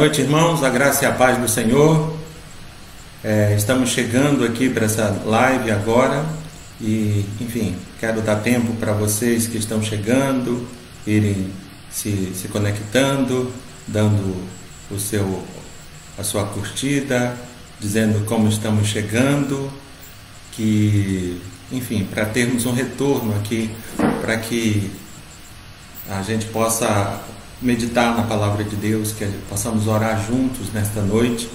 noite, irmãos. A graça e a paz do Senhor. É, estamos chegando aqui para essa live agora e, enfim, quero dar tempo para vocês que estão chegando irem se, se conectando, dando o seu a sua curtida, dizendo como estamos chegando, que, enfim, para termos um retorno aqui, para que a gente possa meditar na palavra de Deus, que possamos orar juntos nesta noite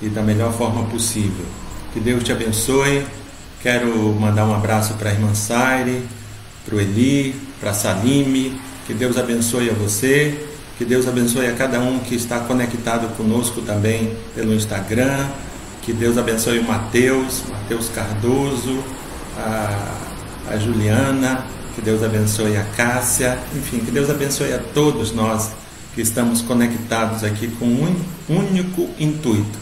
e da melhor forma possível. Que Deus te abençoe. Quero mandar um abraço para a irmã Saire, para o Eli, para a Salime. Que Deus abençoe a você. Que Deus abençoe a cada um que está conectado conosco também pelo Instagram. Que Deus abençoe o Mateus, Mateus Cardoso, a, a Juliana, que Deus abençoe a Cássia, enfim, que Deus abençoe a todos nós que estamos conectados aqui com um único intuito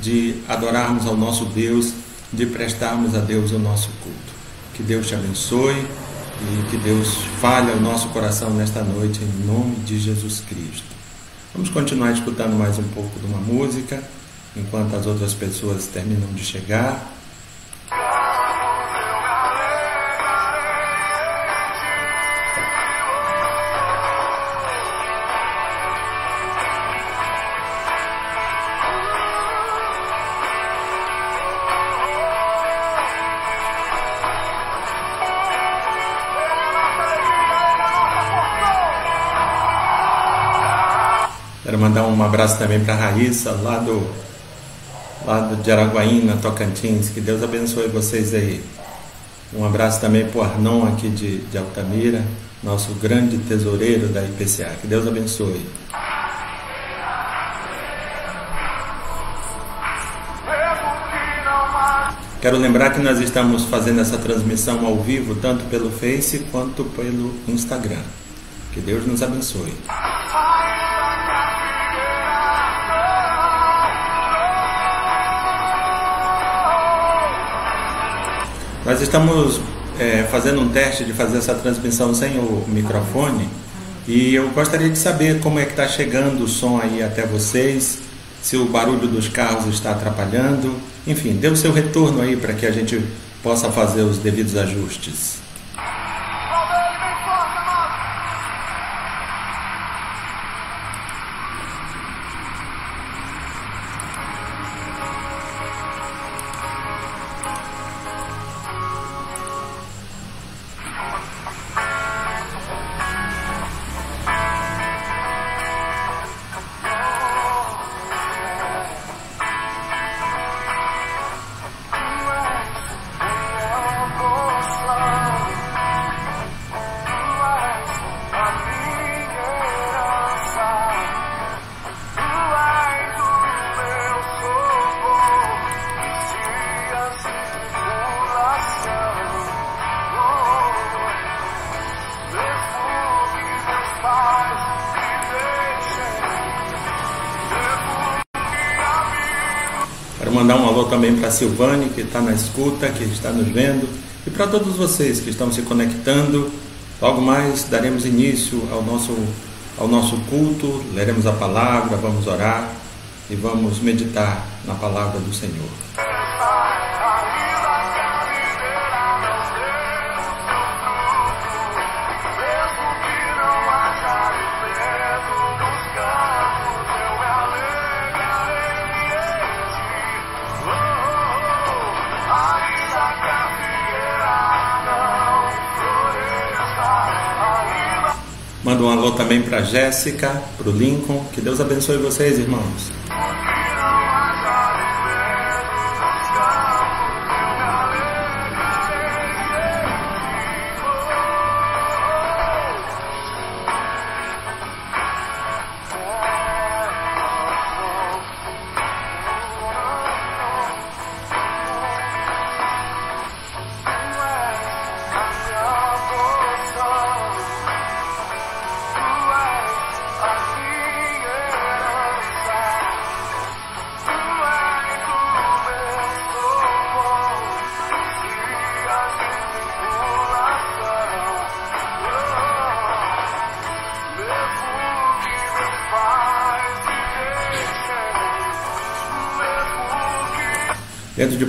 de adorarmos ao nosso Deus, de prestarmos a Deus o nosso culto. Que Deus te abençoe e que Deus fale ao nosso coração nesta noite em nome de Jesus Cristo. Vamos continuar escutando mais um pouco de uma música enquanto as outras pessoas terminam de chegar. Abraço também para a Raíssa, lá do, lá do, de Araguaína, Tocantins. Que Deus abençoe vocês aí. Um abraço também para o Arnon aqui de, de Altamira, nosso grande tesoureiro da IPCA. Que Deus abençoe. Quero lembrar que nós estamos fazendo essa transmissão ao vivo, tanto pelo Face quanto pelo Instagram. Que Deus nos abençoe. Nós estamos é, fazendo um teste de fazer essa transmissão sem o microfone e eu gostaria de saber como é que está chegando o som aí até vocês, se o barulho dos carros está atrapalhando, enfim, dê o seu retorno aí para que a gente possa fazer os devidos ajustes. Para Silvane, que está na escuta, que está nos vendo, e para todos vocês que estão se conectando. Logo mais daremos início ao nosso, ao nosso culto, leremos a palavra, vamos orar e vamos meditar na palavra do Senhor. Mando um alô também para Jéssica, para o Lincoln. Que Deus abençoe vocês, irmãos.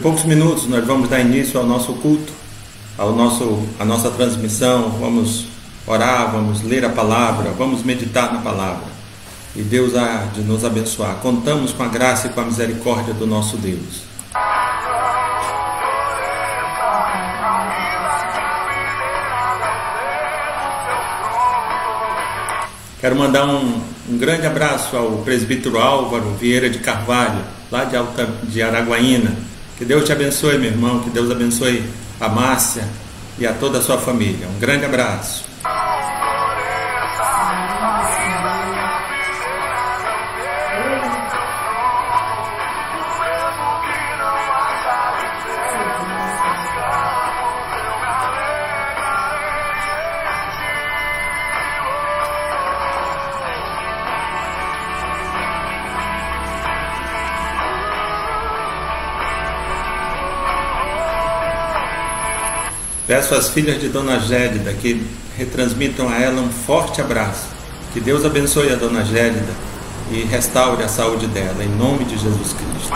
Poucos minutos nós vamos dar início ao nosso culto, ao nosso, à nossa transmissão. Vamos orar, vamos ler a palavra, vamos meditar na palavra. E Deus há de nos abençoar. Contamos com a graça e com a misericórdia do nosso Deus. Quero mandar um, um, grande abraço ao presbítero Álvaro Vieira de Carvalho, lá de, Alta, de Araguaína. Que Deus te abençoe, meu irmão. Que Deus abençoe a Márcia e a toda a sua família. Um grande abraço. Peço às filhas de Dona Gélida que retransmitam a ela um forte abraço. Que Deus abençoe a Dona Gélida e restaure a saúde dela, em nome de Jesus Cristo.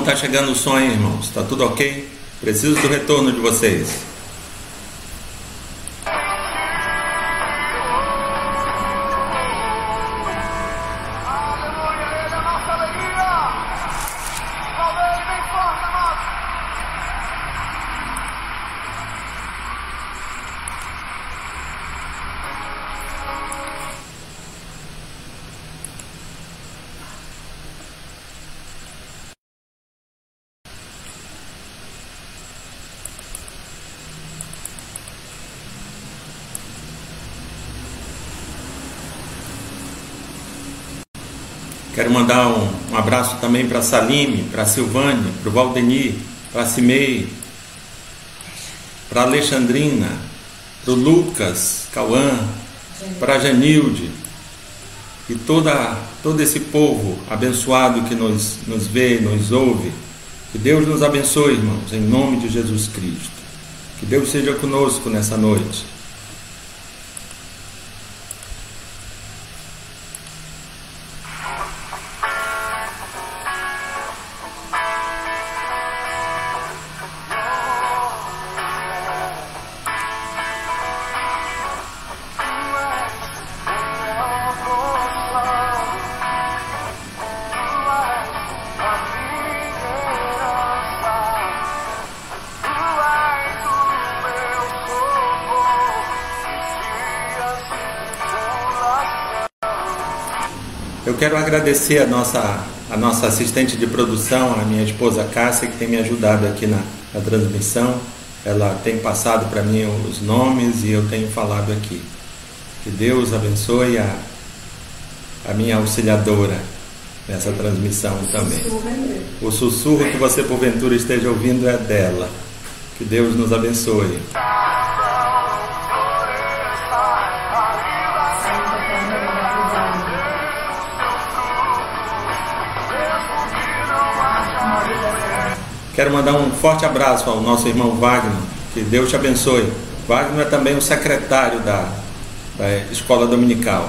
Como está chegando o sonho, irmãos? Está tudo ok? Preciso do retorno de vocês. Quero mandar um, um abraço também para a Saline, para Silvane, para o Valdenir, para Cimei, para Alexandrina, para o Lucas, Cauã, para Janilde e toda, todo esse povo abençoado que nos, nos vê, nos ouve. Que Deus nos abençoe, irmãos, em nome de Jesus Cristo. Que Deus seja conosco nessa noite. Quero agradecer a nossa, a nossa assistente de produção, a minha esposa Cássia, que tem me ajudado aqui na, na transmissão. Ela tem passado para mim os nomes e eu tenho falado aqui. Que Deus abençoe a, a minha auxiliadora nessa transmissão também. O sussurro que você porventura esteja ouvindo é dela. Que Deus nos abençoe. Quero mandar um forte abraço ao nosso irmão Wagner, que Deus te abençoe. Wagner é também o secretário da, da escola dominical.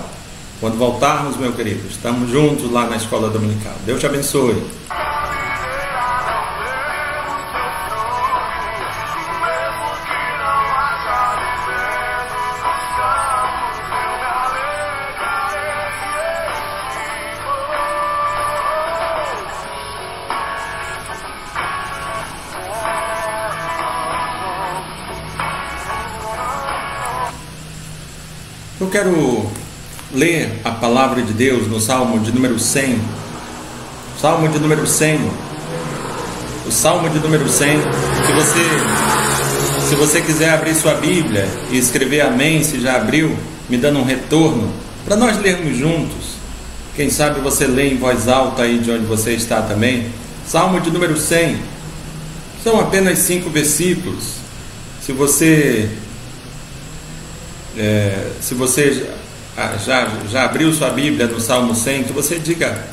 Quando voltarmos, meu querido, estamos juntos lá na escola dominical. Deus te abençoe. Quero ler a palavra de Deus no Salmo de número 100. Salmo de número 100. O Salmo de número 100. Se você, se você quiser abrir sua Bíblia e escrever Amém, se já abriu, me dando um retorno para nós lermos juntos. Quem sabe você lê em voz alta aí de onde você está também. Salmo de número 100. São apenas cinco versículos. Se você é, se você já, já abriu sua Bíblia no Salmo 100, que você diga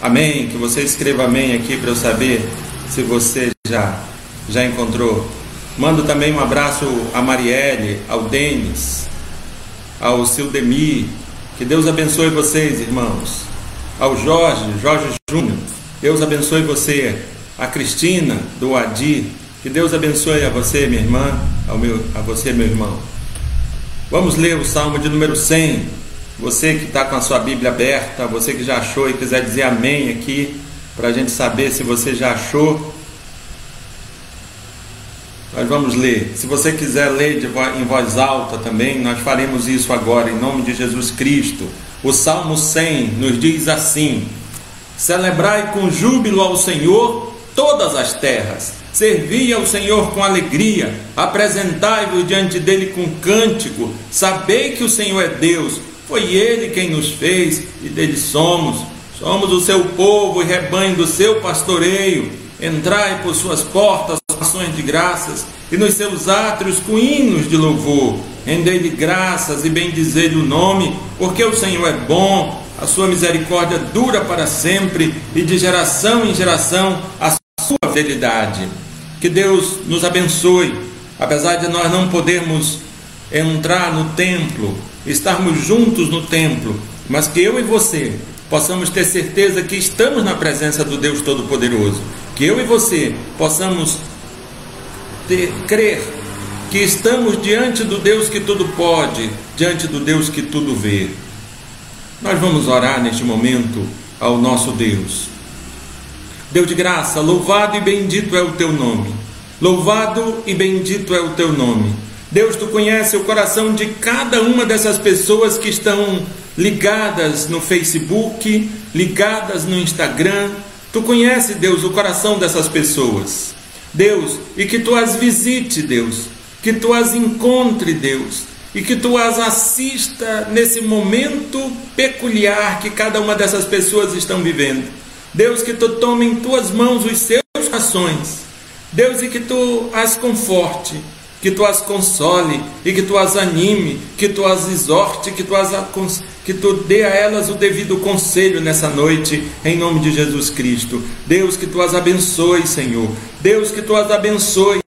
amém, que você escreva amém aqui para eu saber se você já, já encontrou. Mando também um abraço a Marielle, ao Denis, ao Sildemir. Que Deus abençoe vocês, irmãos. Ao Jorge, Jorge Júnior. Deus abençoe você. A Cristina, do Adi. Que Deus abençoe a você, minha irmã. Ao meu, a você, meu irmão. Vamos ler o Salmo de número 100. Você que está com a sua Bíblia aberta, você que já achou e quiser dizer amém aqui, para a gente saber se você já achou nós vamos ler. Se você quiser ler em voz alta também, nós faremos isso agora, em nome de Jesus Cristo. O Salmo 100 nos diz assim: Celebrai com júbilo ao Senhor todas as terras, servi ao Senhor com alegria, apresentai-vos diante dele com cântico, sabei que o Senhor é Deus, foi ele quem nos fez e dele somos. Somos o seu povo e rebanho do seu pastoreio. Entrai por suas portas ações de graças e nos seus átrios com hinos de louvor. Rendei-lhe graças e bendizei-lhe o nome, porque o Senhor é bom, a sua misericórdia dura para sempre e de geração em geração a sua fidelidade. Que Deus nos abençoe, apesar de nós não podermos entrar no templo, estarmos juntos no templo, mas que eu e você possamos ter certeza que estamos na presença do Deus Todo-Poderoso, que eu e você possamos ter, crer que estamos diante do Deus que tudo pode, diante do Deus que tudo vê. Nós vamos orar neste momento ao nosso Deus. Deus de graça, louvado e bendito é o teu nome. Louvado e bendito é o teu nome. Deus, tu conhece o coração de cada uma dessas pessoas que estão ligadas no Facebook, ligadas no Instagram. Tu conhece, Deus, o coração dessas pessoas. Deus, e que tu as visite, Deus, que tu as encontre, Deus, e que tu as assista nesse momento peculiar que cada uma dessas pessoas estão vivendo. Deus, que tu tome em tuas mãos os seus corações. Deus, e que tu as conforte, que tu as console e que tu as anime, que tu as exorte, que tu, as, que tu dê a elas o devido conselho nessa noite, em nome de Jesus Cristo. Deus, que tu as abençoe, Senhor. Deus, que tu as abençoe,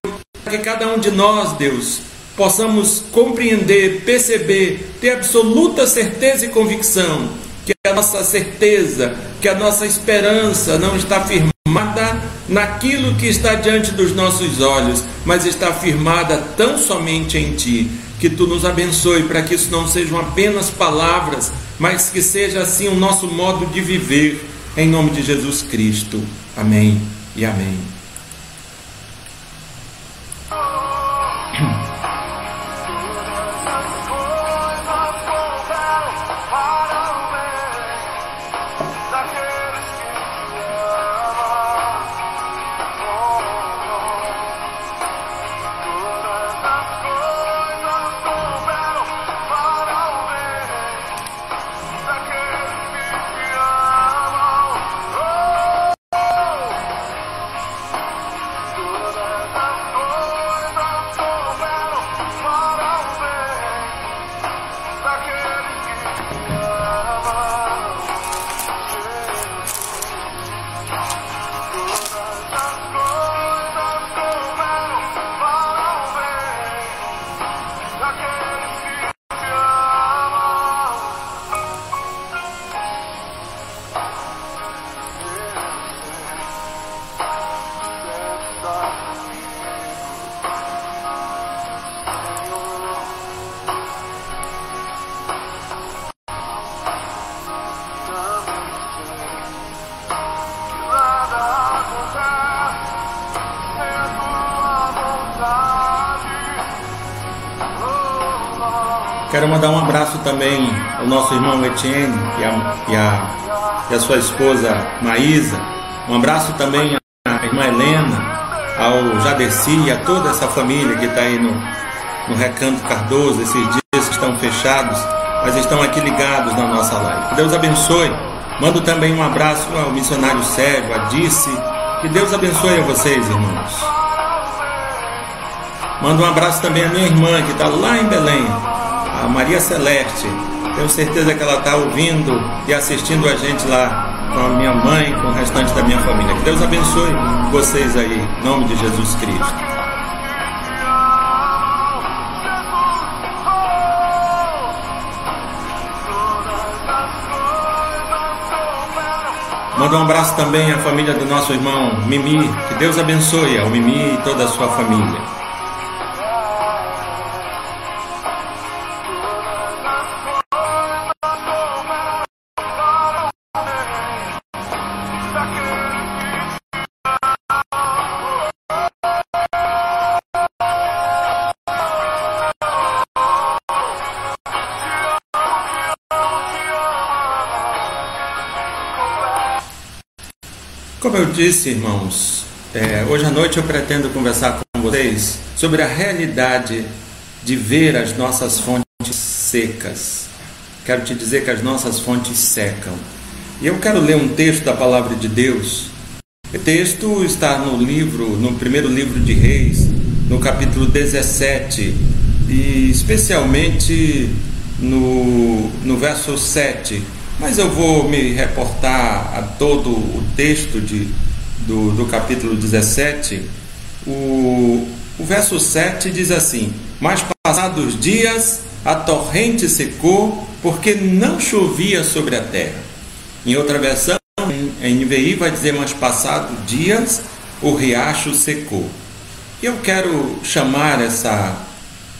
que cada um de nós, Deus, possamos compreender, perceber, ter absoluta certeza e convicção que a nossa certeza, que a nossa esperança não está firmada naquilo que está diante dos nossos olhos, mas está firmada tão somente em Ti. Que Tu nos abençoe para que isso não sejam apenas palavras, mas que seja assim o nosso modo de viver, em nome de Jesus Cristo. Amém e amém. Quero mandar um abraço também ao nosso irmão Etienne e a, e a, e a sua esposa Maísa. Um abraço também à irmã Helena, ao Jadeci e a toda essa família que está aí no, no Recanto Cardoso, esses dias que estão fechados. mas estão aqui ligados na nossa live. Que Deus abençoe. Mando também um abraço ao missionário Sérgio, a Dice. Que Deus abençoe a vocês, irmãos. Mando um abraço também à minha irmã, que está lá em Belém, a Maria Celeste. Tenho certeza que ela está ouvindo e assistindo a gente lá com a minha mãe, com o restante da minha família. Que Deus abençoe vocês aí, em nome de Jesus Cristo. Manda um abraço também à família do nosso irmão Mimi. Que Deus abençoe ao Mimi e toda a sua família. Como eu disse, irmãos, é, hoje à noite eu pretendo conversar com vocês sobre a realidade de ver as nossas fontes secas. Quero te dizer que as nossas fontes secam. E eu quero ler um texto da palavra de Deus. O texto está no livro, no primeiro livro de Reis, no capítulo 17, e especialmente no, no verso 7 mas eu vou me reportar a todo o texto de, do, do capítulo 17. O, o verso 7 diz assim: Mas passados dias a torrente secou, porque não chovia sobre a terra. Em outra versão, em NVI, vai dizer: Mas passados dias o riacho secou. Eu quero chamar essa,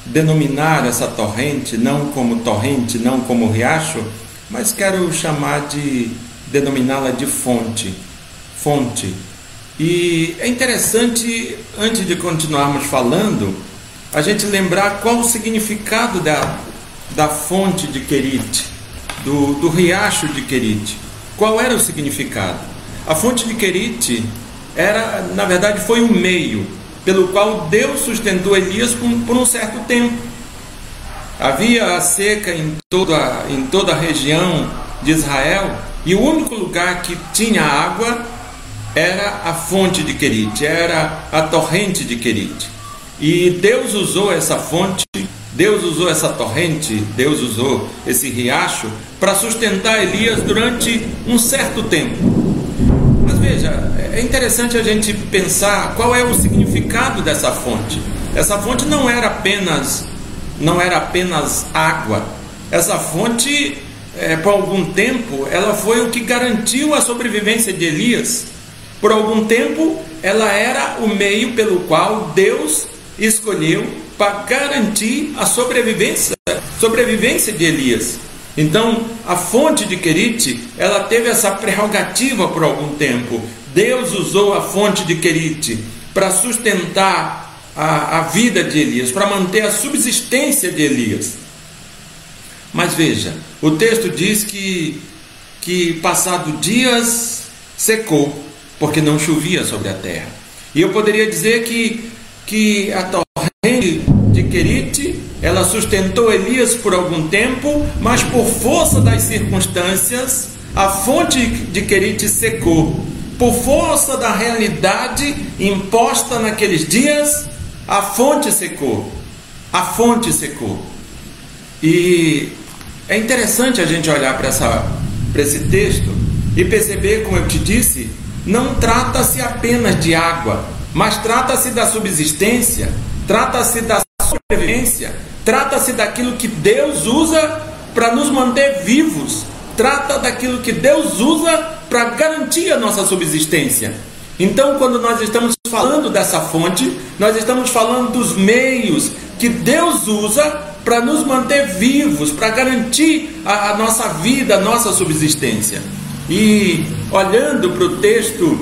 denominar essa torrente, não como torrente, não como riacho, mas quero chamar de denominá-la de fonte. Fonte. E é interessante, antes de continuarmos falando, a gente lembrar qual o significado da, da fonte de Querite, do, do riacho de Querite. Qual era o significado? A fonte de Querite era, na verdade, foi um meio pelo qual Deus sustentou Elias por, por um certo tempo. Havia a seca em toda, em toda a região de Israel e o único lugar que tinha água era a fonte de Querite, era a torrente de Querite. E Deus usou essa fonte, Deus usou essa torrente, Deus usou esse riacho para sustentar Elias durante um certo tempo. Mas veja, é interessante a gente pensar qual é o significado dessa fonte. Essa fonte não era apenas não era apenas água. Essa fonte, é, por algum tempo, ela foi o que garantiu a sobrevivência de Elias. Por algum tempo, ela era o meio pelo qual Deus escolheu para garantir a sobrevivência, sobrevivência de Elias. Então, a fonte de Querite, ela teve essa prerrogativa por algum tempo. Deus usou a fonte de Querite para sustentar a, a vida de Elias, para manter a subsistência de Elias. Mas veja, o texto diz que, que passado dias secou, porque não chovia sobre a terra. E eu poderia dizer que, que a torrente de Querite, ela sustentou Elias por algum tempo, mas por força das circunstâncias, a fonte de Querite secou. Por força da realidade imposta naqueles dias, a fonte secou. A fonte secou. E é interessante a gente olhar para esse texto e perceber, como eu te disse, não trata-se apenas de água, mas trata-se da subsistência, trata-se da sobrevivência, trata-se daquilo que Deus usa para nos manter vivos, trata daquilo que Deus usa para garantir a nossa subsistência. Então, quando nós estamos falando dessa fonte, nós estamos falando dos meios que Deus usa para nos manter vivos, para garantir a, a, nossa vida, a nossa subsistência. E olhando para o texto,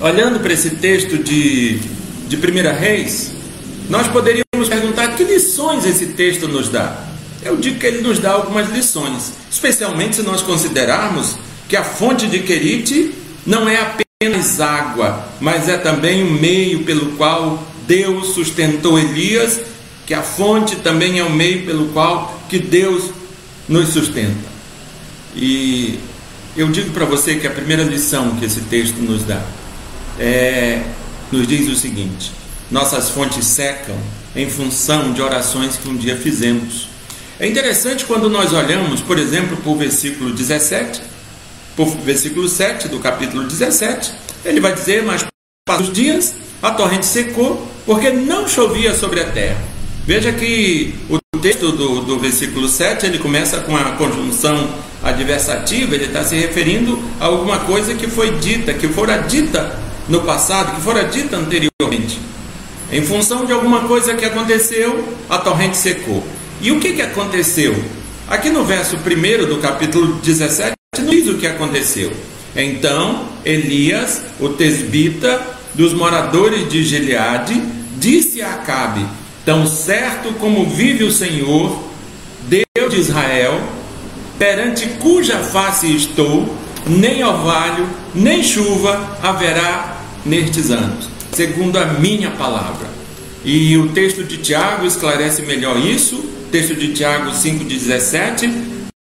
olhando para esse texto de, de 1 Reis, nós poderíamos perguntar que lições esse texto nos dá. Eu digo que ele nos dá algumas lições, especialmente se nós considerarmos que a fonte de Querite não é apenas apenas água, mas é também o meio pelo qual Deus sustentou Elias, que a fonte também é o meio pelo qual que Deus nos sustenta. E eu digo para você que a primeira lição que esse texto nos dá é, nos diz o seguinte: nossas fontes secam em função de orações que um dia fizemos. É interessante quando nós olhamos, por exemplo, para o versículo 17, o versículo 7 do capítulo 17, ele vai dizer: Mas passados os dias, a torrente secou, porque não chovia sobre a terra. Veja que o texto do, do versículo 7 ele começa com a conjunção adversativa, ele está se referindo a alguma coisa que foi dita, que fora dita no passado, que fora dita anteriormente. Em função de alguma coisa que aconteceu, a torrente secou. E o que, que aconteceu? Aqui no verso 1 do capítulo 17, não diz o que aconteceu. Então, Elias, o tesbita dos moradores de Gileade, disse a Acabe: Tão certo como vive o Senhor, Deus de Israel, perante cuja face estou, nem orvalho, nem chuva haverá nestes anos, segundo a minha palavra. E o texto de Tiago esclarece melhor isso. Texto de Tiago 5,17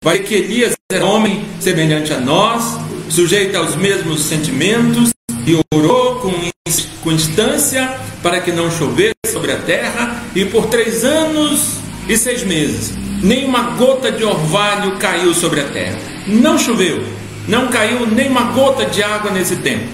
vai que Elias era homem semelhante a nós, sujeito aos mesmos sentimentos, e orou com, com instância para que não chovesse sobre a terra, e por três anos e seis meses, nenhuma gota de orvalho caiu sobre a terra. Não choveu, não caiu nem uma gota de água nesse tempo.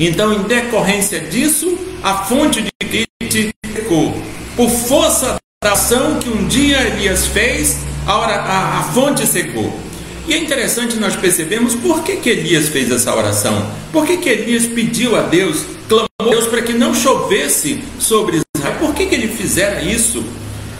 Então, em decorrência disso, a fonte de Crite secou. Por força da ação que um dia Elias fez, a, hora, a, a fonte secou. E é interessante nós percebemos por que, que Elias fez essa oração. Por que, que Elias pediu a Deus, clamou a Deus para que não chovesse sobre Israel. Por que, que ele fizera isso?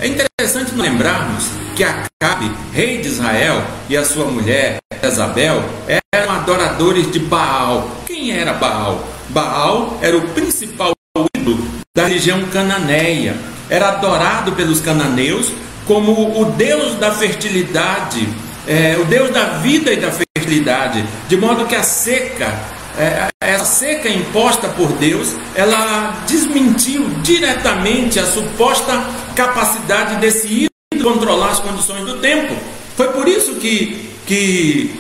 É interessante lembrarmos que Acabe, rei de Israel, e a sua mulher, Isabel, eram adoradores de Baal. Quem era Baal? Baal era o principal ídolo da religião cananeia. Era adorado pelos cananeus como o deus da fertilidade, é, o deus da vida e da fertilidade, de modo que a seca é, essa seca imposta por Deus, ela desmentiu diretamente a suposta capacidade desse ídolo controlar as condições do tempo. Foi por isso que, que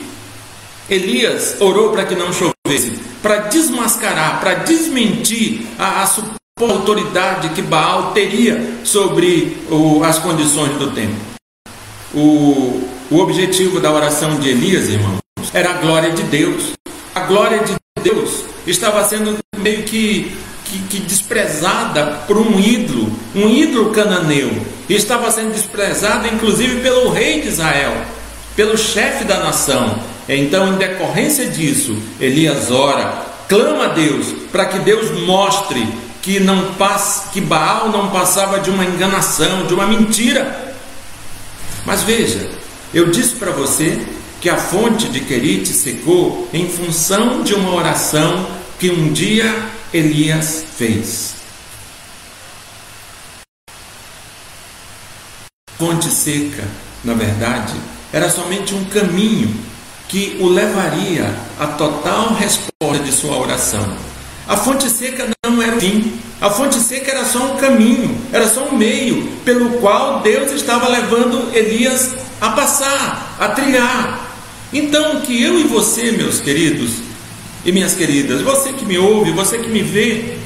Elias orou para que não chovesse, para desmascarar, para desmentir a, a suposta autoridade que Baal teria sobre o, as condições do tempo. O, o objetivo da oração de Elias, irmãos, era a glória de Deus. A glória de Deus estava sendo meio que, que, que desprezada por um ídolo, um ídolo cananeu. E estava sendo desprezada inclusive pelo rei de Israel, pelo chefe da nação. Então, em decorrência disso, Elias ora, clama a Deus para que Deus mostre que não passa, que Baal não passava de uma enganação, de uma mentira. Mas veja, eu disse para você que a fonte de Querite secou em função de uma oração que um dia Elias fez. Fonte seca, na verdade, era somente um caminho que o levaria à total resposta de sua oração. A fonte seca não era o fim, a fonte seca era só um caminho, era só um meio pelo qual Deus estava levando Elias a passar, a trilhar. Então, que eu e você, meus queridos e minhas queridas, você que me ouve, você que me vê,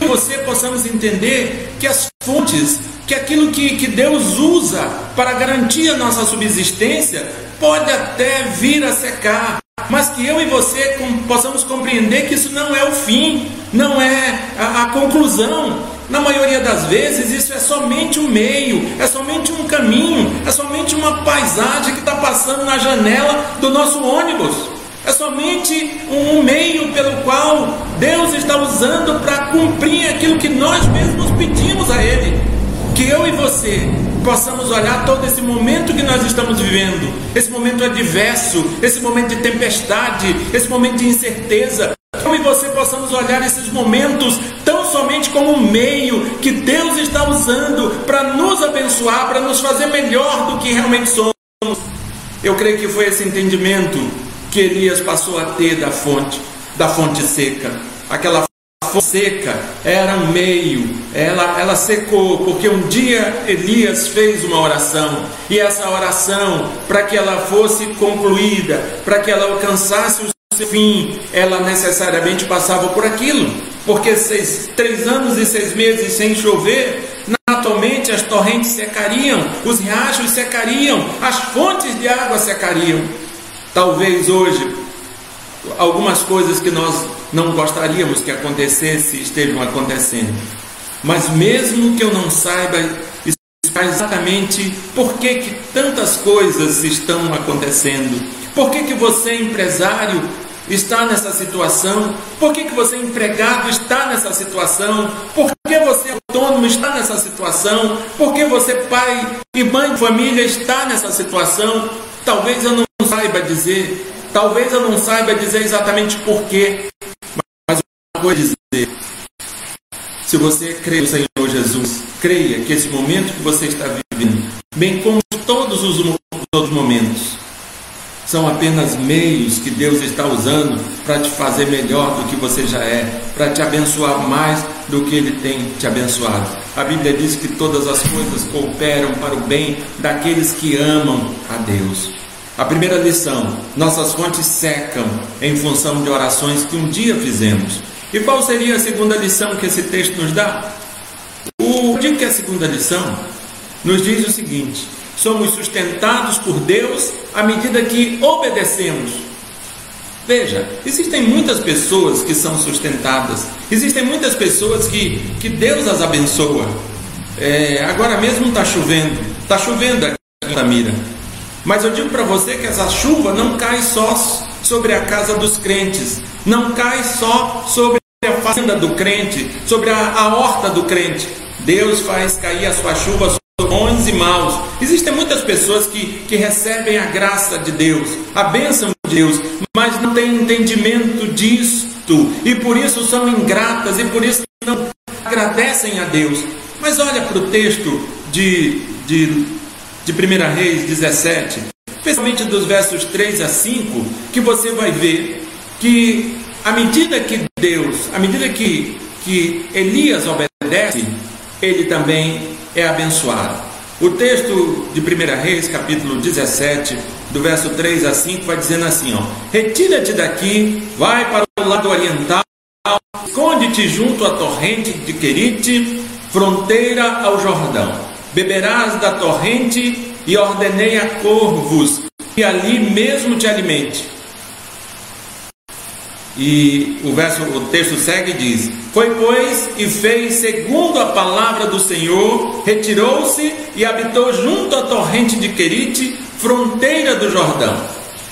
que você possamos entender que as fontes, que aquilo que, que Deus usa para garantir a nossa subsistência, pode até vir a secar, mas que eu e você com, possamos compreender que isso não é o fim, não é a, a conclusão, na maioria das vezes, isso é somente um meio, é somente um caminho, é somente uma paisagem que está passando na janela do nosso ônibus. É somente um meio pelo qual Deus está usando para cumprir aquilo que nós mesmos pedimos a Ele. Que eu e você possamos olhar todo esse momento que nós estamos vivendo, esse momento adverso, esse momento de tempestade, esse momento de incerteza, eu e você possamos olhar esses momentos tão somente como um meio que Deus está usando para nos abençoar, para nos fazer melhor do que realmente somos. Eu creio que foi esse entendimento que Elias passou a ter da fonte, da fonte seca, aquela seca era um meio, ela, ela secou, porque um dia Elias fez uma oração, e essa oração, para que ela fosse concluída, para que ela alcançasse o seu fim, ela necessariamente passava por aquilo, porque seis, três anos e seis meses sem chover, naturalmente as torrentes secariam, os riachos secariam, as fontes de água secariam. Talvez hoje algumas coisas que nós não gostaríamos que acontecesse estejam acontecendo. Mas mesmo que eu não saiba exatamente por que, que tantas coisas estão acontecendo, por que, que você, empresário, está nessa situação, por que, que você, empregado, está nessa situação, por que você, autônomo, está nessa situação, por que você, pai e mãe de família, está nessa situação, talvez eu não saiba dizer, talvez eu não saiba dizer exatamente porquê, vou dizer: se você crê no Senhor Jesus, creia que esse momento que você está vivendo, bem como todos os outros momentos, são apenas meios que Deus está usando para te fazer melhor do que você já é, para te abençoar mais do que Ele tem te abençoado. A Bíblia diz que todas as coisas cooperam para o bem daqueles que amam a Deus. A primeira lição: nossas fontes secam em função de orações que um dia fizemos. E qual seria a segunda lição que esse texto nos dá? O digo que a segunda lição nos diz o seguinte: somos sustentados por Deus à medida que obedecemos. Veja, existem muitas pessoas que são sustentadas, existem muitas pessoas que, que Deus as abençoa. É, agora mesmo está chovendo, está chovendo aqui em Tamira. Mas eu digo para você que essa chuva não cai só sobre a casa dos crentes, não cai só sobre a fazenda do crente, sobre a, a horta do crente. Deus faz cair a sua chuva sobre bons e maus. Existem muitas pessoas que, que recebem a graça de Deus, a bênção de Deus, mas não têm entendimento disto e por isso são ingratas e por isso não agradecem a Deus. Mas olha para o texto de, de, de 1 Reis 17, especialmente dos versos 3 a 5, que você vai ver que à medida que Deus, à medida que, que Elias obedece, ele também é abençoado. O texto de 1 Reis, capítulo 17, do verso 3 a 5, vai dizendo assim: ó, Retira-te daqui, vai para o lado oriental, esconde-te junto à torrente de Querite, fronteira ao Jordão. Beberás da torrente e ordenei a corvos, e ali mesmo te alimente e o verso, o texto segue e diz: Foi, pois, e fez segundo a palavra do Senhor, retirou-se e habitou junto à torrente de Querite, fronteira do Jordão.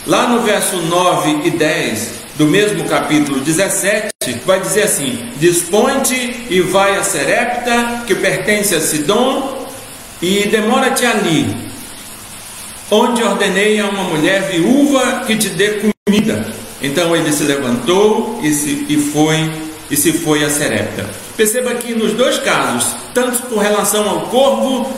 Lá no verso 9 e 10 do mesmo capítulo 17, vai dizer assim: Dispõe-te e vai a Serepta, que pertence a Sidom, e demora-te ali, onde ordenei a uma mulher viúva que te dê comida. Então ele se levantou e, se, e foi e se foi a Serepta. Perceba que nos dois casos, tanto com relação ao corvo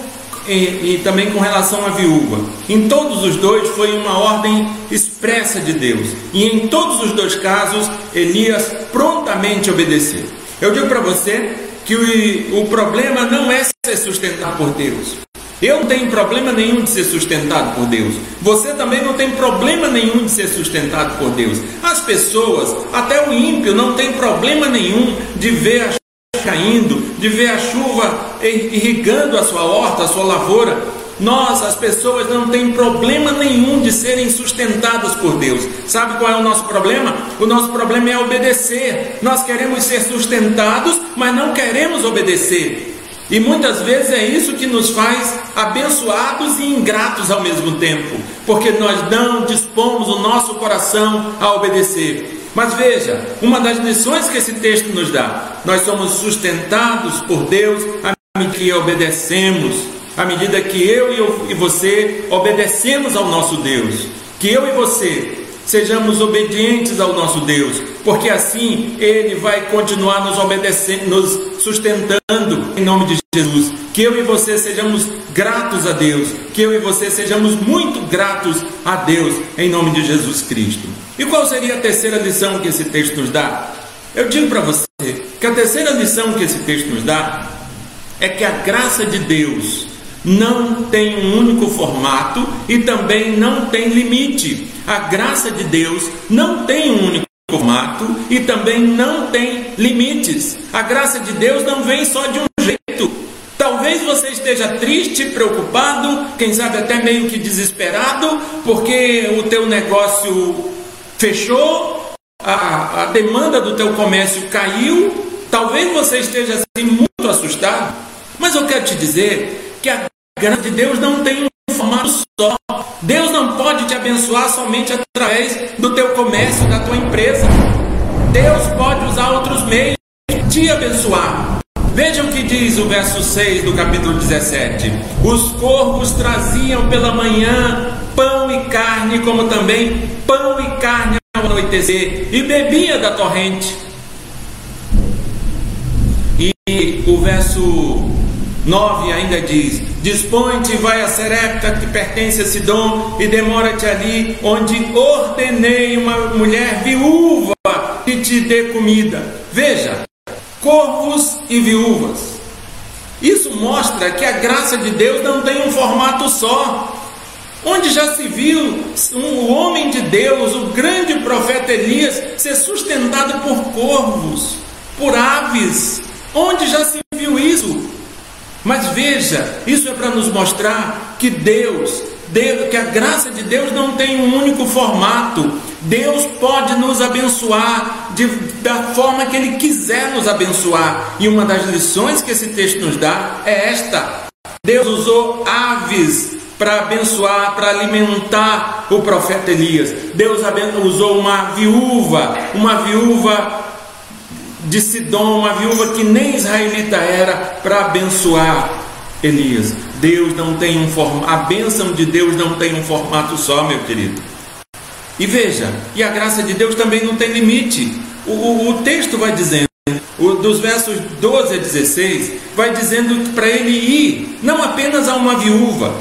e, e, também com relação à viúva, em todos os dois foi uma ordem expressa de Deus. E em todos os dois casos, Elias prontamente obedeceu. Eu digo para você que o, o problema não é ser sustentado por Deus. Eu não tenho problema nenhum de ser sustentado por Deus. Você também não tem problema nenhum de ser sustentado por Deus. As pessoas, até o ímpio, não tem problema nenhum de ver a chuva caindo, de ver a chuva irrigando a sua horta, a sua lavoura. Nós, as pessoas, não tem problema nenhum de serem sustentadas por Deus. Sabe qual é o nosso problema? O nosso problema é obedecer. Nós queremos ser sustentados, mas não queremos obedecer. E muitas vezes é isso que nos faz abençoados e ingratos ao mesmo tempo, porque nós não dispomos o nosso coração a obedecer. Mas veja, uma das lições que esse texto nos dá: nós somos sustentados por Deus à medida que obedecemos, à medida que eu e, eu e você obedecemos ao nosso Deus, que eu e você sejamos obedientes ao nosso Deus, porque assim Ele vai continuar nos obedecendo, nos sustentando em nome de Jesus. Que eu e você sejamos gratos a Deus, que eu e você sejamos muito gratos a Deus em nome de Jesus Cristo. E qual seria a terceira lição que esse texto nos dá? Eu digo para você que a terceira lição que esse texto nos dá é que a graça de Deus não tem um único formato e também não tem limite. A graça de Deus não tem um único formato e também não tem limites. A graça de Deus não vem só de um jeito. Talvez você esteja triste, preocupado, quem sabe até meio que desesperado, porque o teu negócio fechou, a, a demanda do teu comércio caiu. Talvez você esteja assim muito assustado, mas eu quero te dizer que a graça de Deus não tem um formato só. Deus não pode te abençoar somente através do teu comércio, da tua empresa. Deus pode usar outros meios de te abençoar. Veja o que diz o verso 6 do capítulo 17: Os corvos traziam pela manhã pão e carne, como também pão e carne ao anoitecer, e bebia da torrente. E o verso 9 ainda diz: Dispõe-te e vai a Serepta, que pertence a Sidom, e demora-te ali, onde ordenei uma mulher viúva que te dê comida. Veja, corvos e viúvas. Isso mostra que a graça de Deus não tem um formato só. Onde já se viu um homem de Deus, o grande profeta Elias, ser sustentado por corvos, por aves? Onde já se viu isso? Mas veja, isso é para nos mostrar que Deus, Deus, que a graça de Deus não tem um único formato. Deus pode nos abençoar de, da forma que Ele quiser nos abençoar. E uma das lições que esse texto nos dá é esta: Deus usou aves para abençoar, para alimentar o profeta Elias. Deus usou uma viúva, uma viúva de Sidom, uma viúva que nem israelita era, para abençoar Elias. Deus não tem um formato, a bênção de Deus não tem um formato só, meu querido. E veja, e a graça de Deus também não tem limite. O, o, o texto vai dizendo, o, dos versos 12 a 16, vai dizendo para ele ir, não apenas a uma viúva,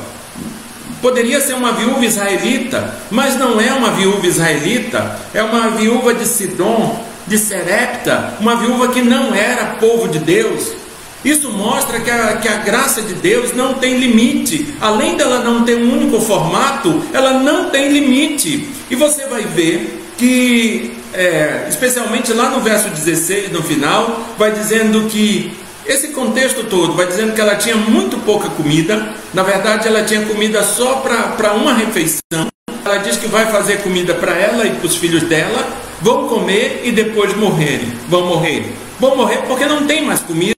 Poderia ser uma viúva israelita, mas não é uma viúva israelita, é uma viúva de Sidom, de Serepta, uma viúva que não era povo de Deus. Isso mostra que a, que a graça de Deus não tem limite. Além dela não ter um único formato, ela não tem limite. E você vai ver que, é, especialmente lá no verso 16, no final, vai dizendo que esse contexto todo vai dizendo que ela tinha muito pouca comida. Na verdade, ela tinha comida só para uma refeição. Ela diz que vai fazer comida para ela e para os filhos dela, vão comer e depois morrerem. Vão morrer. Vão morrer porque não tem mais comida,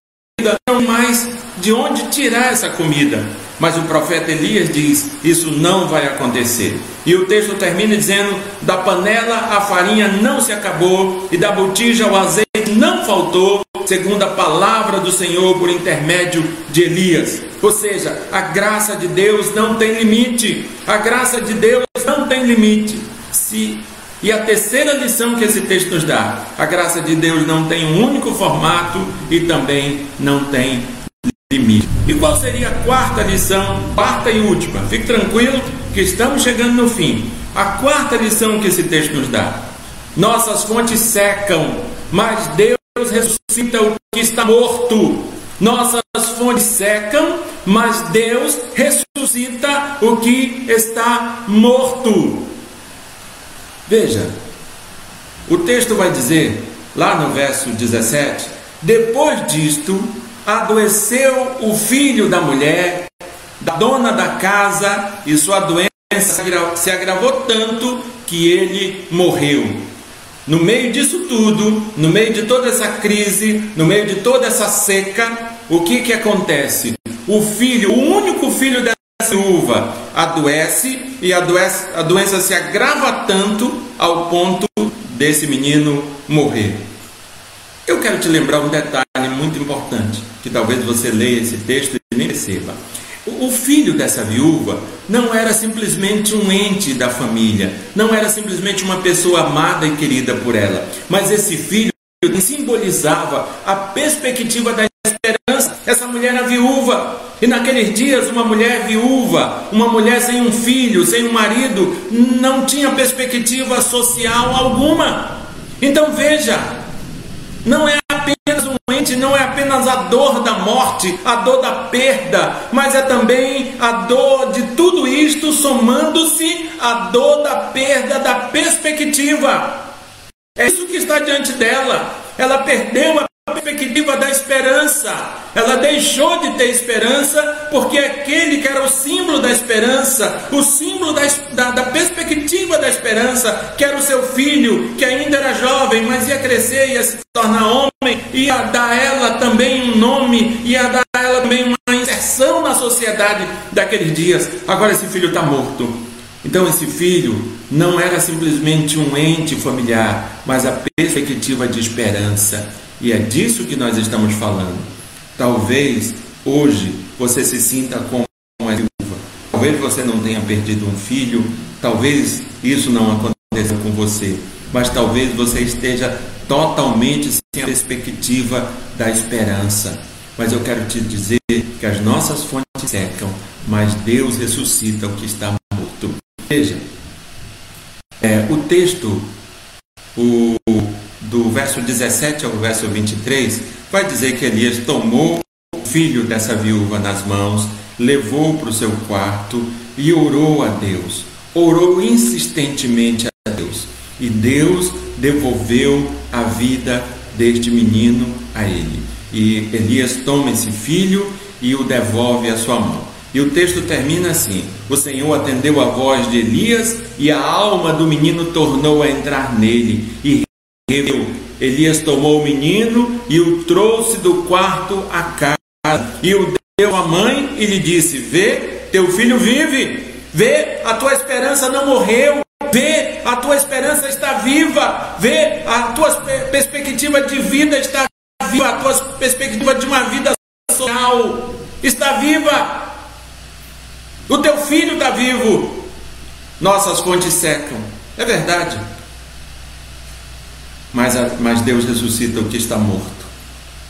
não mais de onde tirar essa comida. Mas o profeta Elias diz: Isso não vai acontecer. E o texto termina dizendo: Da panela a farinha não se acabou, e da botija o azeite não faltou, segundo a palavra do Senhor por intermédio de Elias. Ou seja, a graça de Deus não tem limite. A graça de Deus tem limite. Se e a terceira lição que esse texto nos dá: a graça de Deus não tem um único formato e também não tem limite. E qual seria a quarta lição, quarta e última? Fique tranquilo que estamos chegando no fim. A quarta lição que esse texto nos dá: nossas fontes secam, mas Deus ressuscita o que está morto. Nossas fontes secam, mas Deus ressuscita o que está morto. Veja, o texto vai dizer, lá no verso 17: depois disto, adoeceu o filho da mulher, da dona da casa, e sua doença se agravou tanto que ele morreu. No meio disso tudo, no meio de toda essa crise, no meio de toda essa seca, o que que acontece? O filho, o único filho dessa viúva adoece e adoece, a doença se agrava tanto ao ponto desse menino morrer. Eu quero te lembrar um detalhe muito importante, que talvez você leia esse texto e nem perceba. O filho dessa viúva não era simplesmente um ente da família, não era simplesmente uma pessoa amada e querida por ela, mas esse filho simbolizava a perspectiva da esperança. Essa mulher era viúva, e naqueles dias, uma mulher viúva, uma mulher sem um filho, sem um marido, não tinha perspectiva social alguma. Então veja, não é apenas um sente não é apenas a dor da morte, a dor da perda, mas é também a dor de tudo isto somando-se a dor da perda da perspectiva. É isso que está diante dela. Ela perdeu a perspectiva da esperança. Ela deixou de ter esperança porque aquele que era o símbolo da esperança, o símbolo da, da, da, perspectiva da esperança, que era o seu filho, que ainda era jovem, mas ia crescer, ia se tornar homem, ia dar a ela também um nome, ia dar a ela também uma inserção na sociedade daqueles dias. Agora esse filho está morto. Então, esse filho não era simplesmente um ente familiar, mas a perspectiva de esperança. E é disso que nós estamos falando. Talvez hoje você se sinta como uma viúva. Talvez você não tenha perdido um filho, talvez isso não aconteça com você, mas talvez você esteja totalmente sem a perspectiva da esperança. Mas eu quero te dizer que as nossas fontes secam, mas Deus ressuscita o que está morto. Veja, é, o texto, o do verso 17 ao verso 23, vai dizer que Elias tomou o filho dessa viúva nas mãos, levou para o seu quarto e orou a Deus. Orou insistentemente a Deus. E Deus devolveu a vida deste menino a ele. E Elias toma esse filho e o devolve à sua mão. E o texto termina assim: O Senhor atendeu a voz de Elias e a alma do menino tornou a entrar nele e Elias tomou o menino e o trouxe do quarto à casa. E o deu à mãe e lhe disse: Vê, teu filho vive, vê, a tua esperança não morreu, vê, a tua esperança está viva, vê, a tua perspectiva de vida está viva, a tua perspectiva de uma vida social está viva, o teu filho está vivo. Nossas fontes secam, é verdade. Mas, a, mas Deus ressuscita o que está morto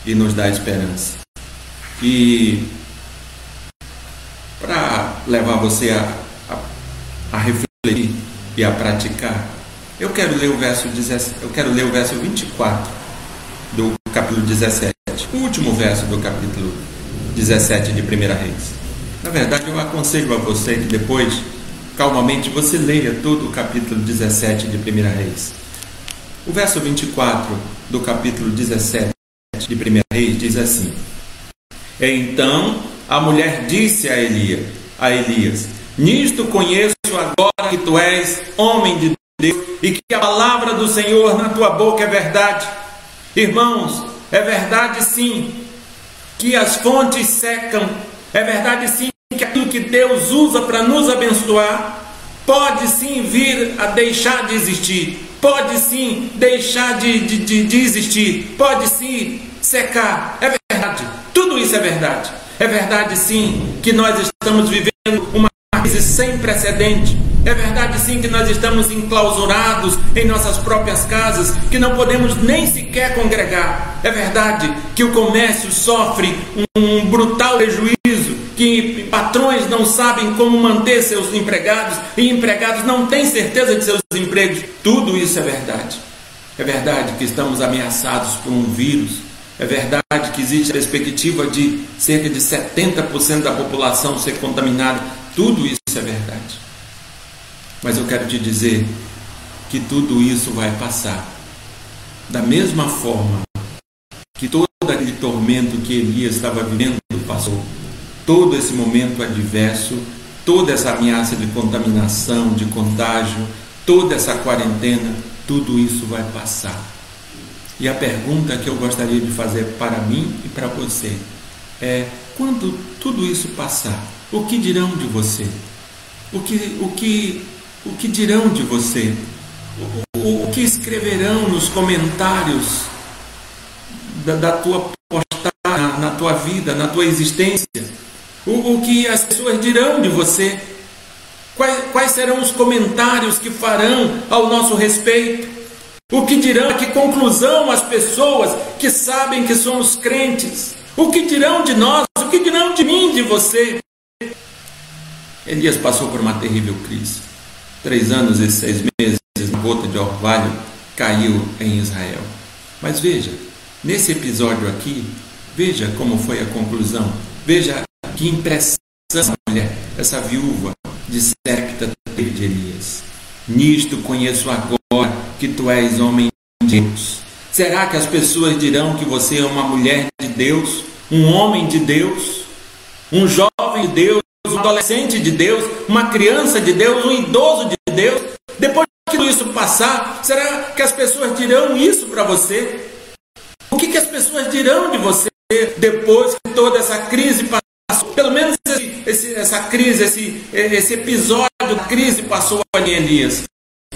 e nos dá esperança. E para levar você a, a, a, refletir e a praticar, eu quero ler o verso 17, eu quero ler o verso 24 do capítulo 17, o último verso do capítulo 17 de 1 Reis. Na verdade, eu aconselho a você que depois, calmamente, você leia todo o capítulo 17 de 1 Reis. O verso 24 do capítulo 17 de 1 Reis diz assim: Então a mulher disse a Elias, a Elias: Nisto conheço agora que tu és homem de Deus e que a palavra do Senhor na tua boca é verdade. Irmãos, é verdade sim que as fontes secam, é verdade sim que aquilo que Deus usa para nos abençoar pode sim vir a deixar de existir pode sim deixar de, de, de, de existir, pode sim secar. É verdade, tudo isso é verdade. É verdade sim que nós estamos vivendo uma crise sem precedente. É verdade sim que nós estamos enclausurados em nossas próprias casas, que não podemos nem sequer congregar. É verdade que o comércio sofre um brutal prejuízo que patrões não sabem como manter seus empregados e empregados não têm certeza de seus empregos. Tudo isso é verdade. É verdade que estamos ameaçados por um vírus. É verdade que existe a perspectiva de cerca de 70% da população ser contaminada. Tudo isso é verdade. Mas eu quero te dizer que tudo isso vai passar. Da mesma forma que todo aquele tormento que Elias estava vivendo passou todo esse momento adverso, toda essa ameaça de contaminação, de contágio, toda essa quarentena, tudo isso vai passar. E a pergunta que eu gostaria de fazer para mim e para você é: quando tudo isso passar, o que dirão de você? O que, o que, o que dirão de você? O, o, que escreverão nos comentários da, da tua postagem, na, na tua vida, na tua existência? O, o que as pessoas dirão de você? Quais, quais serão os comentários que farão ao nosso respeito? O que dirão? Que conclusão as pessoas que sabem que somos crentes? O que dirão de nós? O que dirão de mim, de você? Elias passou por uma terrível crise. Três anos e seis meses, uma gota de orvalho caiu em Israel. Mas veja, Nesse episódio aqui, veja como foi a conclusão. Veja que impressão essa mulher, essa viúva de Septa de Elias. Nisto conheço agora que tu és homem de Deus. Será que as pessoas dirão que você é uma mulher de Deus, um homem de Deus, um jovem de Deus, um adolescente de Deus, uma criança de Deus, um idoso de Deus? Depois que tudo isso passar, será que as pessoas dirão isso para você? O que, que as pessoas dirão de você depois que toda essa crise passou? Pelo menos esse, esse, essa crise, esse, esse episódio da crise passou ali, Elias.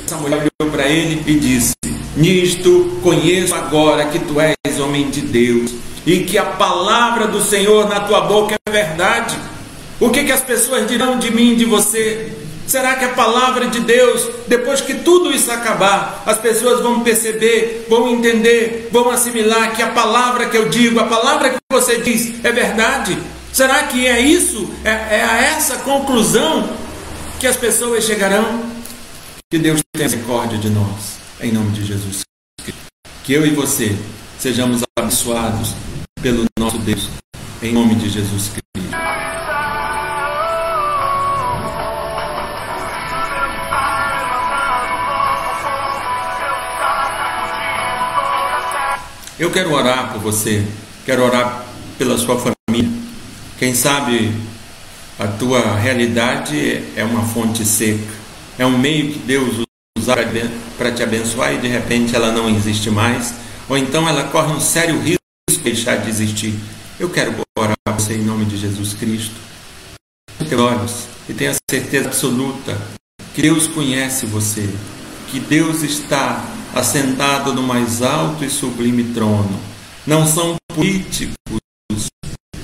Essa mulher olhou para ele e disse: Nisto conheço agora que tu és homem de Deus e que a palavra do Senhor na tua boca é verdade. O que, que as pessoas dirão de mim, de você? Será que a palavra de Deus, depois que tudo isso acabar, as pessoas vão perceber, vão entender, vão assimilar que a palavra que eu digo, a palavra que você diz é verdade? Será que é isso? É, é a essa conclusão que as pessoas chegarão? Que Deus tenha misericórdia de nós, em nome de Jesus Que eu e você sejamos abençoados pelo nosso Deus, em nome de Jesus Cristo. Eu quero orar por você, quero orar pela sua família. Quem sabe a tua realidade é uma fonte seca, é um meio que Deus usa para te abençoar e de repente ela não existe mais, ou então ela corre um sério risco de deixar de existir. Eu quero orar por você em nome de Jesus Cristo. Olhos e tenha certeza absoluta que Deus conhece você, que Deus está assentado no mais alto e sublime trono. Não são políticos,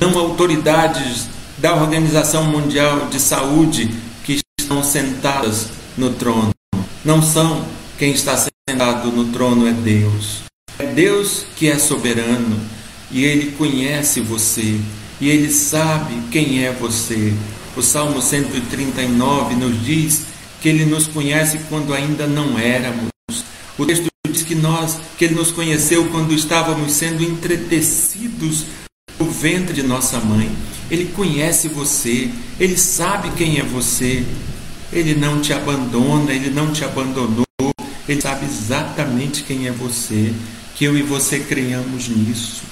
não autoridades da Organização Mundial de Saúde que estão sentadas no trono. Não são quem está sentado no trono é Deus. É Deus que é soberano e ele conhece você e ele sabe quem é você. O Salmo 139 nos diz que ele nos conhece quando ainda não éramos. O texto diz que nós, que ele nos conheceu quando estávamos sendo entretecidos no ventre de nossa mãe. Ele conhece você, ele sabe quem é você. Ele não te abandona, ele não te abandonou. Ele sabe exatamente quem é você. Que eu e você creiamos nisso.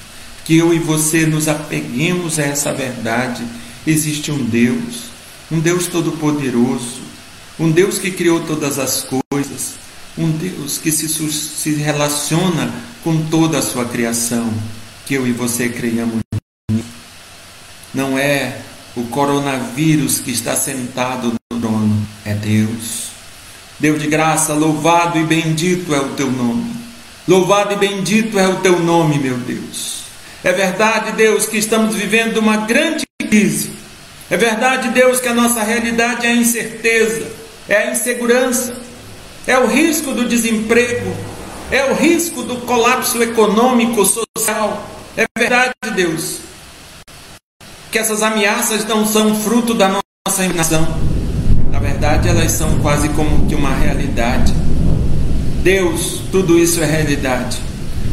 Que eu e você nos apeguemos a essa verdade. Existe um Deus, um Deus todo-poderoso, um Deus que criou todas as coisas, um Deus que se, se relaciona com toda a sua criação, que eu e você creiamos não é o coronavírus que está sentado no trono, é Deus. Deus de graça, louvado e bendito é o teu nome. Louvado e bendito é o teu nome, meu Deus. É verdade, Deus, que estamos vivendo uma grande crise. É verdade, Deus, que a nossa realidade é a incerteza, é a insegurança, é o risco do desemprego, é o risco do colapso econômico, social. É verdade, Deus, que essas ameaças não são fruto da nossa imaginação. Na verdade, elas são quase como que uma realidade. Deus, tudo isso é realidade.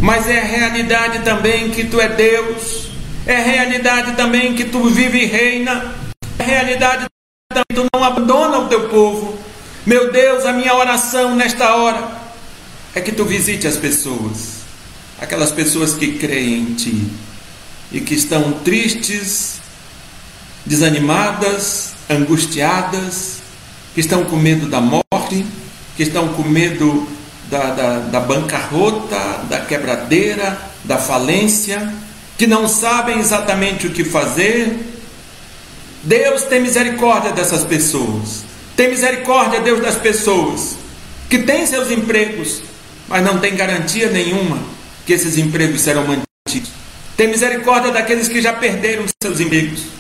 Mas é realidade também que tu é Deus. É realidade também que tu vive e reina. É realidade também que tu não abandona o teu povo. Meu Deus, a minha oração nesta hora é que tu visite as pessoas. Aquelas pessoas que creem em ti e que estão tristes desanimadas, angustiadas, que estão com medo da morte, que estão com medo da, da, da bancarrota, da quebradeira, da falência, que não sabem exatamente o que fazer. Deus tem misericórdia dessas pessoas. Tem misericórdia, Deus, das pessoas que têm seus empregos, mas não tem garantia nenhuma que esses empregos serão mantidos. Tem misericórdia daqueles que já perderam seus empregos.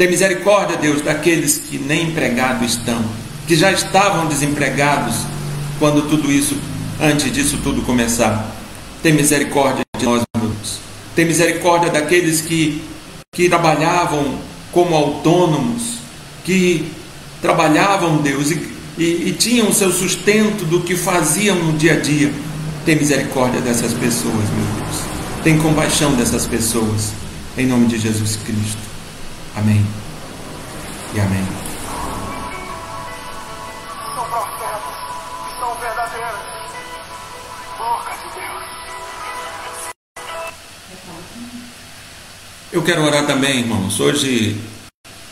Tem misericórdia, Deus, daqueles que nem empregados estão, que já estavam desempregados quando tudo isso, antes disso tudo começar. Tem misericórdia de nós, Deus. Tem misericórdia daqueles que, que trabalhavam como autônomos, que trabalhavam, Deus, e, e, e tinham o seu sustento do que faziam no dia a dia. Tem misericórdia dessas pessoas, meu Deus. Tem compaixão dessas pessoas. Em nome de Jesus Cristo. Amém. E amém. São profetas, são verdadeiras. Boca de Deus. Eu quero orar também, irmãos. Hoje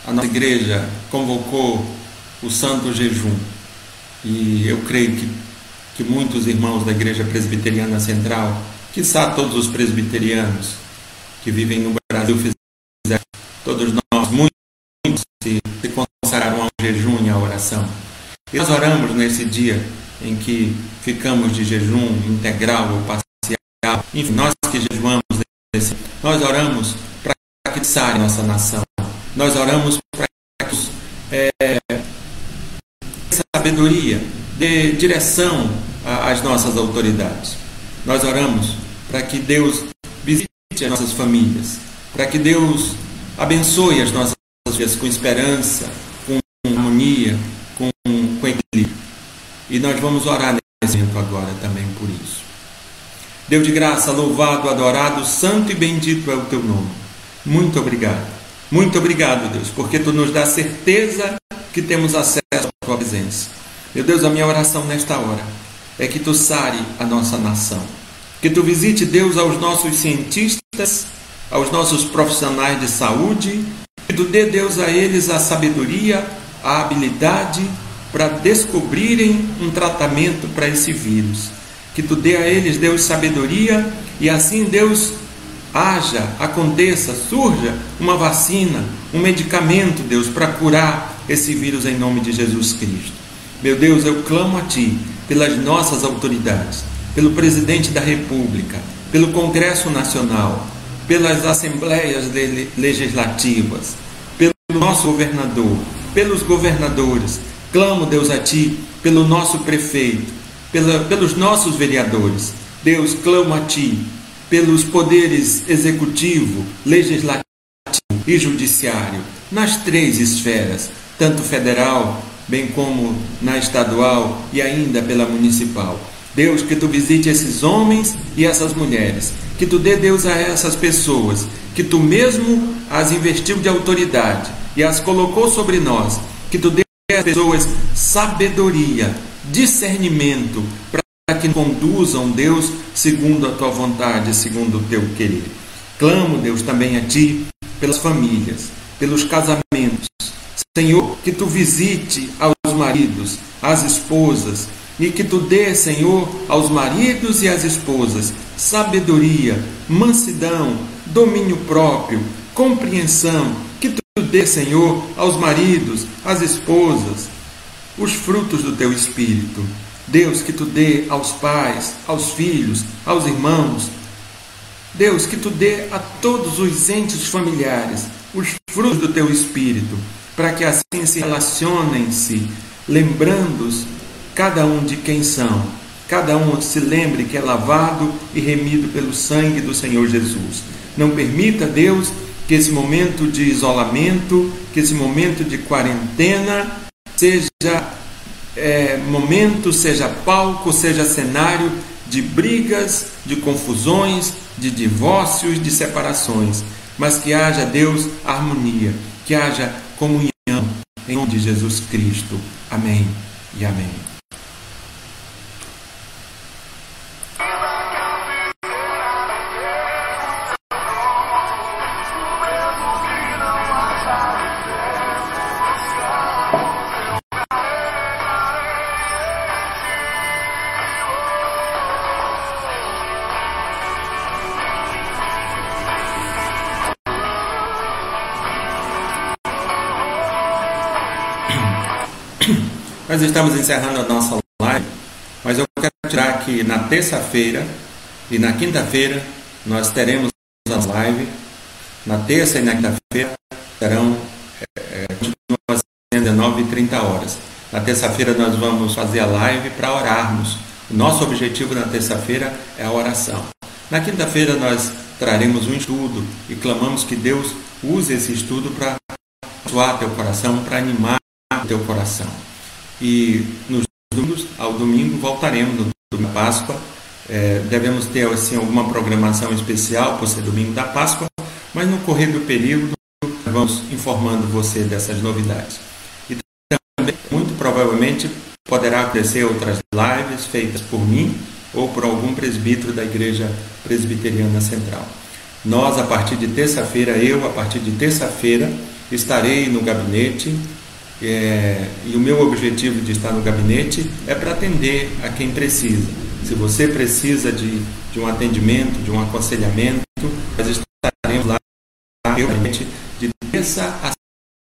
a nossa igreja convocou o santo jejum. E eu creio que, que muitos irmãos da Igreja Presbiteriana Central, quiçá todos os presbiterianos que vivem no Brasil, fizeram, todos nós, E nós oramos nesse dia em que ficamos de jejum integral ou parcial, enfim, nós que jejuamos, nesse, nós oramos para que saia nossa nação. Nós oramos para que é, sabedoria, dê direção às nossas autoridades. Nós oramos para que Deus visite as nossas famílias, para que Deus abençoe as nossas vidas com esperança, harmonia, com, com equilíbrio. E nós vamos orar nesse momento agora também por isso. Deus de graça, louvado, adorado, santo e bendito é o teu nome. Muito obrigado. Muito obrigado, Deus, porque tu nos dá certeza que temos acesso à tua presença. Meu Deus, a minha oração nesta hora é que tu sare a nossa nação. Que tu visite, Deus, aos nossos cientistas, aos nossos profissionais de saúde, que tu dê, Deus, a eles a sabedoria, a habilidade para descobrirem um tratamento para esse vírus. Que tu dê a eles, Deus, sabedoria e assim, Deus, haja, aconteça, surja uma vacina, um medicamento, Deus, para curar esse vírus em nome de Jesus Cristo. Meu Deus, eu clamo a Ti pelas nossas autoridades, pelo presidente da República, pelo Congresso Nacional, pelas assembleias legislativas, pelo nosso governador, pelos governadores. Clamo, Deus, a Ti pelo nosso prefeito, pela, pelos nossos vereadores. Deus, clamo a Ti pelos poderes executivo, legislativo e judiciário, nas três esferas, tanto federal, bem como na estadual e ainda pela municipal. Deus, que tu visite esses homens e essas mulheres, que tu dê Deus a essas pessoas, que tu mesmo as investiu de autoridade e as colocou sobre nós, que tu dê às pessoas sabedoria, discernimento para que conduzam, Deus, segundo a tua vontade, segundo o teu querer. Clamo, Deus, também a ti pelas famílias, pelos casamentos. Senhor, que tu visite aos maridos, às esposas, e que tu dê, Senhor, aos maridos e às esposas sabedoria, mansidão, domínio próprio, compreensão. Que tu dê, Senhor, aos maridos, às esposas, os frutos do teu espírito. Deus, que tu dê aos pais, aos filhos, aos irmãos. Deus, que tu dê a todos os entes familiares os frutos do teu espírito, para que assim se relacionem-se, lembrando cada um de quem são. Cada um se lembre que é lavado e remido pelo sangue do Senhor Jesus. Não permita, Deus, que esse momento de isolamento, que esse momento de quarentena seja é, momento, seja palco, seja cenário de brigas, de confusões, de divórcios, de separações, mas que haja, Deus, harmonia, que haja comunhão em nome de Jesus Cristo. Amém e amém. Nós estamos encerrando a nossa live, mas eu quero tirar que na terça-feira e na quinta-feira nós teremos a live. Na terça e na quinta-feira serão é, às 19 e 30 horas. Na terça-feira nós vamos fazer a live para orarmos. Nosso objetivo na terça-feira é a oração. Na quinta-feira nós traremos um estudo e clamamos que Deus use esse estudo para abençoar teu coração, para animar teu coração. E nos domingos, ao domingo, voltaremos no domingo da Páscoa É, devemos ter assim, alguma programação especial por ser domingo da Páscoa, mas no correr do período vamos informando você dessas novidades. E também, muito provavelmente, poderá acontecer outras lives feitas por mim ou por algum presbítero da Igreja Presbiteriana Central. Nós, a partir de terça-feira, eu, a partir de terça-feira, estarei no gabinete é, e o meu objetivo de estar no gabinete é para atender a quem precisa. Se você precisa de, de um atendimento, de um aconselhamento, nós estaremos lá realmente de terça a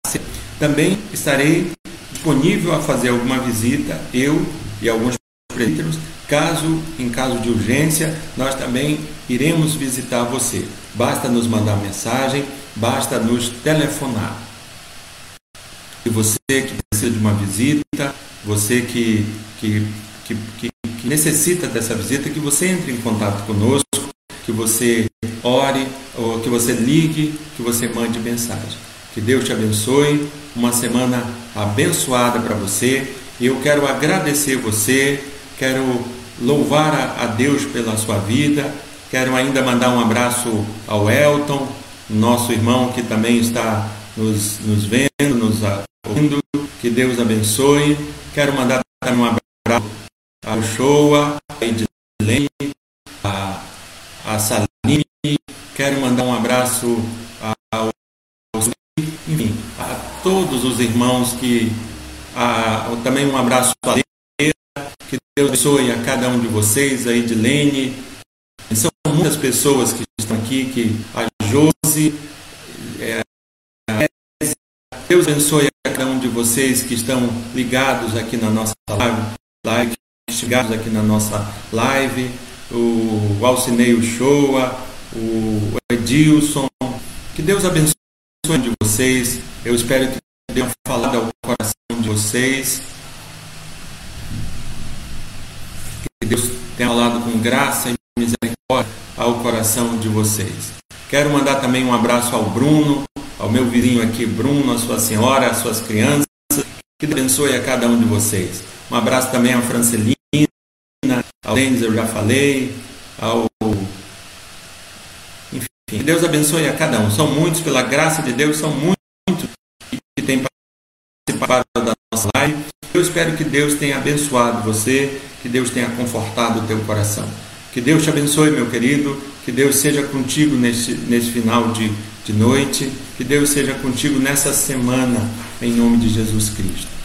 sexta. Também estarei disponível a fazer alguma visita, eu e alguns presbíteros, caso em caso de urgência, nós também iremos visitar você. Basta nos mandar mensagem, basta nos telefonar. E você que precisa de uma visita, você que, que, que, que, necessita dessa visita, que você entre em contato conosco, que você ore, ou que você ligue, que você mande mensagem. Que Deus te abençoe, uma semana abençoada para você. Eu quero agradecer você, quero louvar a Deus pela sua vida, quero ainda mandar um abraço ao Elton, nosso irmão que também está nos, nos vendo, nos ouvindo. Que Deus abençoe. Quero mandar um abraço ao Shoa, a Edilene, a, a Saline. Quero mandar um abraço ao enfim, a todos os irmãos que a, também um abraço a que Deus abençoe a cada um de vocês, a Edilene. São muitas pessoas que estão aqui, que a Josi, Deus abençoe a cada um de vocês que estão ligados aqui na nossa live, ligados aqui na nossa live, o Alcinei Shoa, o Edilson. Que Deus abençoe de vocês. Eu espero que tenha falado ao coração de vocês. Que Deus tenha falado com graça e misericórdia ao coração de vocês. Quero mandar também um abraço ao Bruno, ao meu vizinho aqui, Bruno, a sua senhora, as suas crianças. Que Deus abençoe a cada um de vocês. Um abraço também à Francelina, ao Denis, eu já falei, ao. Enfim, que Deus abençoe a cada um. São muitos, pela graça de Deus, são muitos que têm participado da nossa live. Eu espero que Deus tenha abençoado você, que Deus tenha confortado o teu coração. Que Deus te abençoe, meu querido. Que Deus seja contigo nesse, nesse final de, de noite. Que Deus seja contigo nessa semana, em nome de Jesus Cristo.